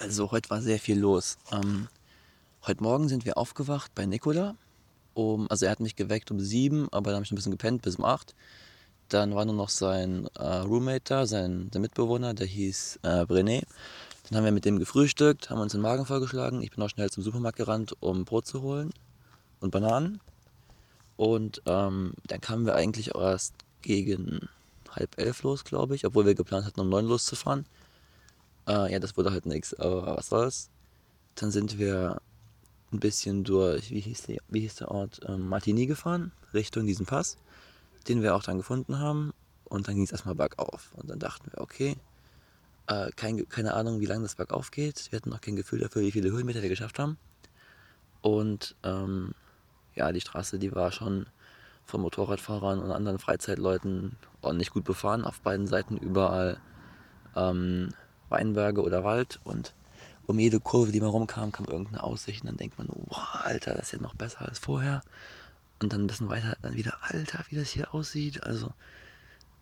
Also heute war sehr viel los. Ähm, heute Morgen sind wir aufgewacht bei Nikola. Um, also er hat mich geweckt um sieben, aber dann habe ich ein bisschen gepennt bis um acht. Dann war nur noch sein äh, Roommate da, sein der Mitbewohner, der hieß äh, Brené. Dann haben wir mit dem gefrühstückt, haben uns den Magen vollgeschlagen. Ich bin auch schnell zum Supermarkt gerannt, um Brot zu holen und Bananen. Und ähm, dann kamen wir eigentlich erst gegen halb elf los, glaube ich, obwohl wir geplant hatten, um neun loszufahren. Äh, ja, das wurde halt nichts, aber was soll's. Dann sind wir ein bisschen durch, wie hieß, die, wie hieß der Ort, ähm, Martigny gefahren, Richtung diesen Pass, den wir auch dann gefunden haben. Und dann ging es erstmal bergauf. Und dann dachten wir, okay, äh, kein, keine Ahnung, wie lange das bergauf geht. Wir hatten noch kein Gefühl dafür, wie viele Höhenmeter wir geschafft haben. Und ähm, ja, die Straße, die war schon von Motorradfahrern und anderen Freizeitleuten ordentlich gut befahren. Auf beiden Seiten überall ähm, Weinberge oder Wald und um jede Kurve, die man rumkam, kam irgendeine Aussicht und dann denkt man, wow, Alter, das ist ja noch besser als vorher. Und dann ein bisschen weiter, dann wieder, Alter, wie das hier aussieht. Also,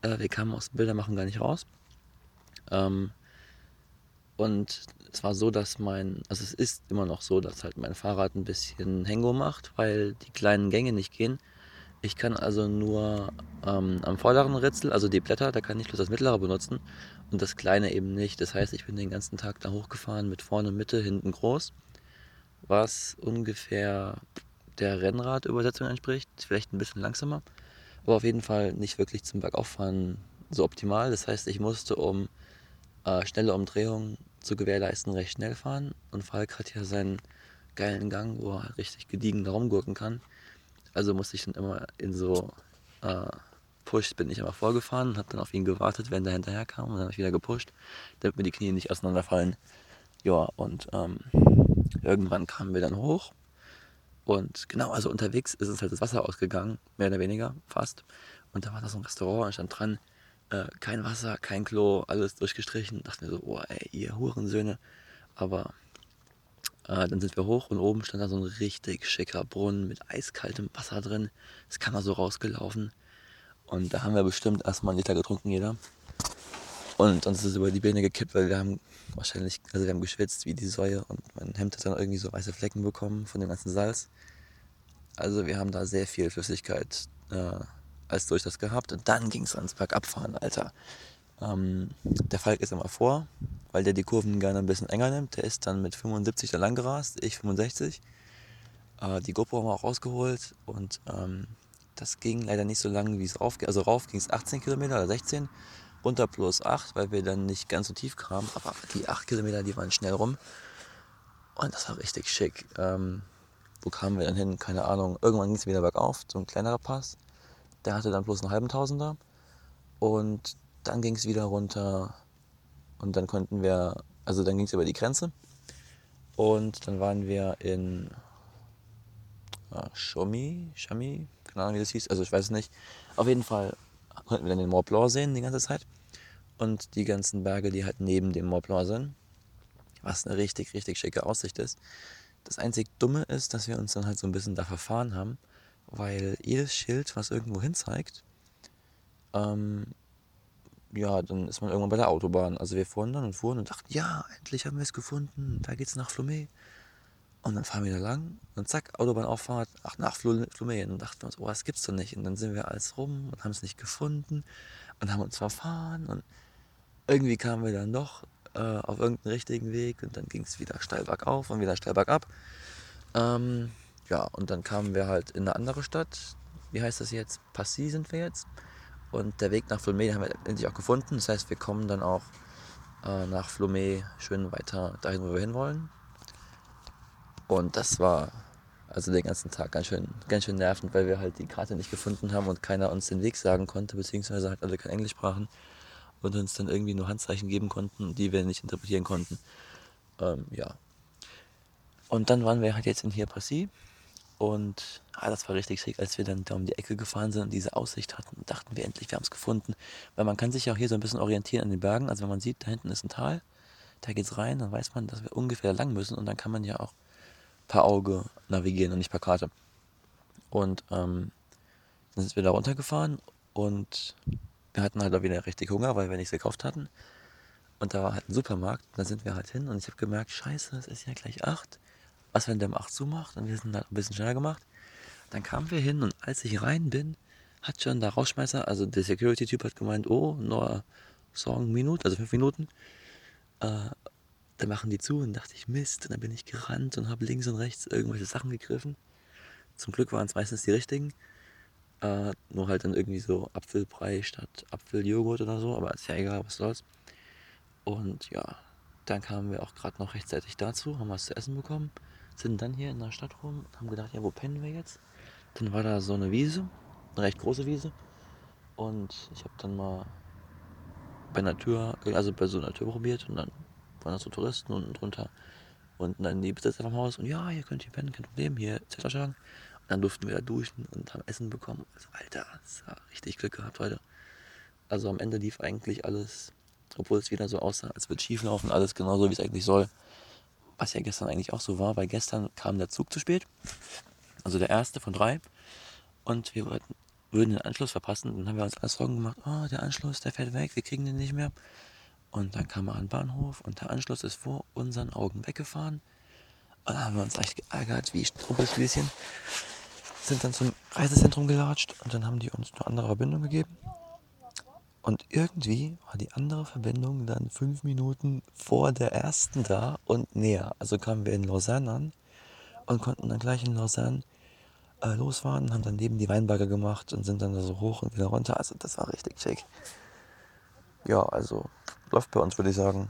äh, wir kamen aus Bildermachen gar nicht raus. Ähm, und es war so, dass mein, also es ist immer noch so, dass halt mein Fahrrad ein bisschen Hängo macht, weil die kleinen Gänge nicht gehen. Ich kann also nur ähm, am vorderen Ritzel, also die Blätter, da kann ich bloß das mittlere benutzen und das kleine eben nicht. Das heißt, ich bin den ganzen Tag da hochgefahren mit vorne Mitte, hinten groß, was ungefähr der Rennradübersetzung entspricht. Vielleicht ein bisschen langsamer, aber auf jeden Fall nicht wirklich zum Bergauffahren so optimal. Das heißt, ich musste, um äh, schnelle Umdrehungen zu gewährleisten, recht schnell fahren. Und Falk hat ja seinen geilen Gang, wo er richtig gediegen da rumgurken kann. Also musste ich dann immer in so äh, Push bin ich immer vorgefahren und habe dann auf ihn gewartet, wenn der hinterher kam und dann habe ich wieder gepusht, damit mir die Knie nicht auseinanderfallen. Ja, und ähm, irgendwann kamen wir dann hoch und genau, also unterwegs ist es halt das Wasser ausgegangen, mehr oder weniger, fast. Und da war da so ein Restaurant und stand dran, äh, kein Wasser, kein Klo, alles durchgestrichen. Da dachte mir so, oh ey, ihr Hurensöhne. Aber äh, dann sind wir hoch und oben stand da so ein richtig schicker Brunnen mit eiskaltem Wasser drin. Das kam da so rausgelaufen. Und da haben wir bestimmt erstmal einen Liter getrunken, jeder. Und uns ist es über die Beine gekippt, weil wir haben wahrscheinlich, also wir haben geschwitzt wie die Säue und mein Hemd hat dann irgendwie so weiße Flecken bekommen von dem ganzen Salz. Also wir haben da sehr viel Flüssigkeit äh, als durch das gehabt und dann ging es ans Bergabfahren, Alter. Ähm, der Falk ist immer vor, weil der die Kurven gerne ein bisschen enger nimmt. Der ist dann mit 75 da lang gerast, ich 65. Äh, die GoPro haben wir auch rausgeholt und ähm, das ging leider nicht so lang, wie es rauf ging. Also rauf ging es 18 Kilometer oder 16, runter plus 8, weil wir dann nicht ganz so tief kamen. Aber die 8 Kilometer, die waren schnell rum. Und das war richtig schick. Ähm, wo kamen wir dann hin? Keine Ahnung. Irgendwann ging es wieder bergauf, so ein kleinerer Pass. Der hatte dann bloß einen halben Tausender. Und dann ging es wieder runter und dann konnten wir, also dann ging es über die Grenze und dann waren wir in äh, Shomi, Shami, keine Ahnung wie das hieß, also ich weiß es nicht. Auf jeden Fall konnten wir dann den Mont Blanc sehen die ganze Zeit und die ganzen Berge, die halt neben dem Mont Blanc sind, was eine richtig, richtig schicke Aussicht ist. Das einzig Dumme ist, dass wir uns dann halt so ein bisschen da verfahren haben, weil jedes Schild, was irgendwo hin zeigt, ähm, ja, dann ist man irgendwann bei der Autobahn. Also wir fuhren dann und fuhren und dachten, ja, endlich haben wir es gefunden, da geht's nach Flumé. Und dann fahren wir da lang und zack, Autobahnauffahrt, ach, nach Flumé. Und dann dachten wir uns, oh, das gibt's doch nicht. Und dann sind wir alles rum und haben es nicht gefunden und haben uns verfahren. Und irgendwie kamen wir dann doch äh, auf irgendeinen richtigen Weg und dann ging es wieder steil bergauf und wieder steil bergab. Ähm, ja, und dann kamen wir halt in eine andere Stadt. Wie heißt das jetzt? Passy sind wir jetzt. Und der Weg nach Flomé haben wir endlich auch gefunden. Das heißt, wir kommen dann auch äh, nach Flomé schön weiter dahin, wo wir hinwollen. Und das war also den ganzen Tag ganz schön, ganz schön nervend, weil wir halt die Karte nicht gefunden haben und keiner uns den Weg sagen konnte, beziehungsweise halt alle kein Englisch sprachen und uns dann irgendwie nur Handzeichen geben konnten, die wir nicht interpretieren konnten. Ähm, ja. Und dann waren wir halt jetzt in Hier-Passy und ah, das war richtig schick, als wir dann da um die Ecke gefahren sind und diese Aussicht hatten, dachten wir endlich, wir haben es gefunden. Weil man kann sich ja auch hier so ein bisschen orientieren an den Bergen. Also wenn man sieht, da hinten ist ein Tal, da geht's rein, dann weiß man, dass wir ungefähr lang müssen und dann kann man ja auch per Auge navigieren und nicht per Karte. Und ähm, dann sind wir da runtergefahren und wir hatten halt auch wieder richtig Hunger, weil wir nichts gekauft hatten. Und da war halt ein Supermarkt. Da sind wir halt hin und ich habe gemerkt, scheiße, es ist ja gleich 8. Was, wenn der um 8 zumacht? Und wir sind halt ein bisschen schneller gemacht. Dann kamen wir hin und als ich rein bin, hat schon der Rausschmeißer, also der Security-Typ hat gemeint, oh, nur Song Minute, also 5 Minuten. Äh, dann machen die zu und dachte ich, Mist. Und dann bin ich gerannt und habe links und rechts irgendwelche Sachen gegriffen. Zum Glück waren es meistens die richtigen. Äh, nur halt dann irgendwie so Apfelbrei statt Apfeljoghurt oder so, aber ist ja egal, was soll's. Und ja, dann kamen wir auch gerade noch rechtzeitig dazu, haben was zu essen bekommen, sind dann hier in der Stadt rum und haben gedacht, ja, wo pennen wir jetzt? Dann war da so eine Wiese, eine recht große Wiese. Und ich habe dann mal bei einer Tür, also bei so einer Tür probiert und dann waren da so Touristen unten drunter. Und dann die Besitzer vom Haus und ja, hier könnt ihr pennen, kein Problem, hier Zettelschlagen. Und dann durften wir da duschen und haben Essen bekommen. Also, Alter, das war richtig Glück gehabt heute. Also am Ende lief eigentlich alles, obwohl es wieder so aussah, als würde schief laufen, alles genauso, wie es eigentlich soll. Was ja gestern eigentlich auch so war, weil gestern kam der Zug zu spät. Also der erste von drei. Und wir wollten, würden den Anschluss verpassen. Dann haben wir uns alles Sorgen gemacht. Oh, der Anschluss, der fährt weg, wir kriegen den nicht mehr. Und dann kam er an den Bahnhof und der Anschluss ist vor unseren Augen weggefahren. Und dann haben wir uns echt geärgert, wie Strumpelschließchen. Sind dann zum Reisezentrum gelatscht und dann haben die uns eine andere Verbindung gegeben. Und irgendwie war die andere Verbindung dann fünf Minuten vor der ersten da und näher. Also kamen wir in Lausanne an und konnten dann gleich in Lausanne äh, losfahren, haben dann neben die Weinberge gemacht und sind dann da so hoch und wieder runter. Also das war richtig schick. Ja, also läuft bei uns, würde ich sagen.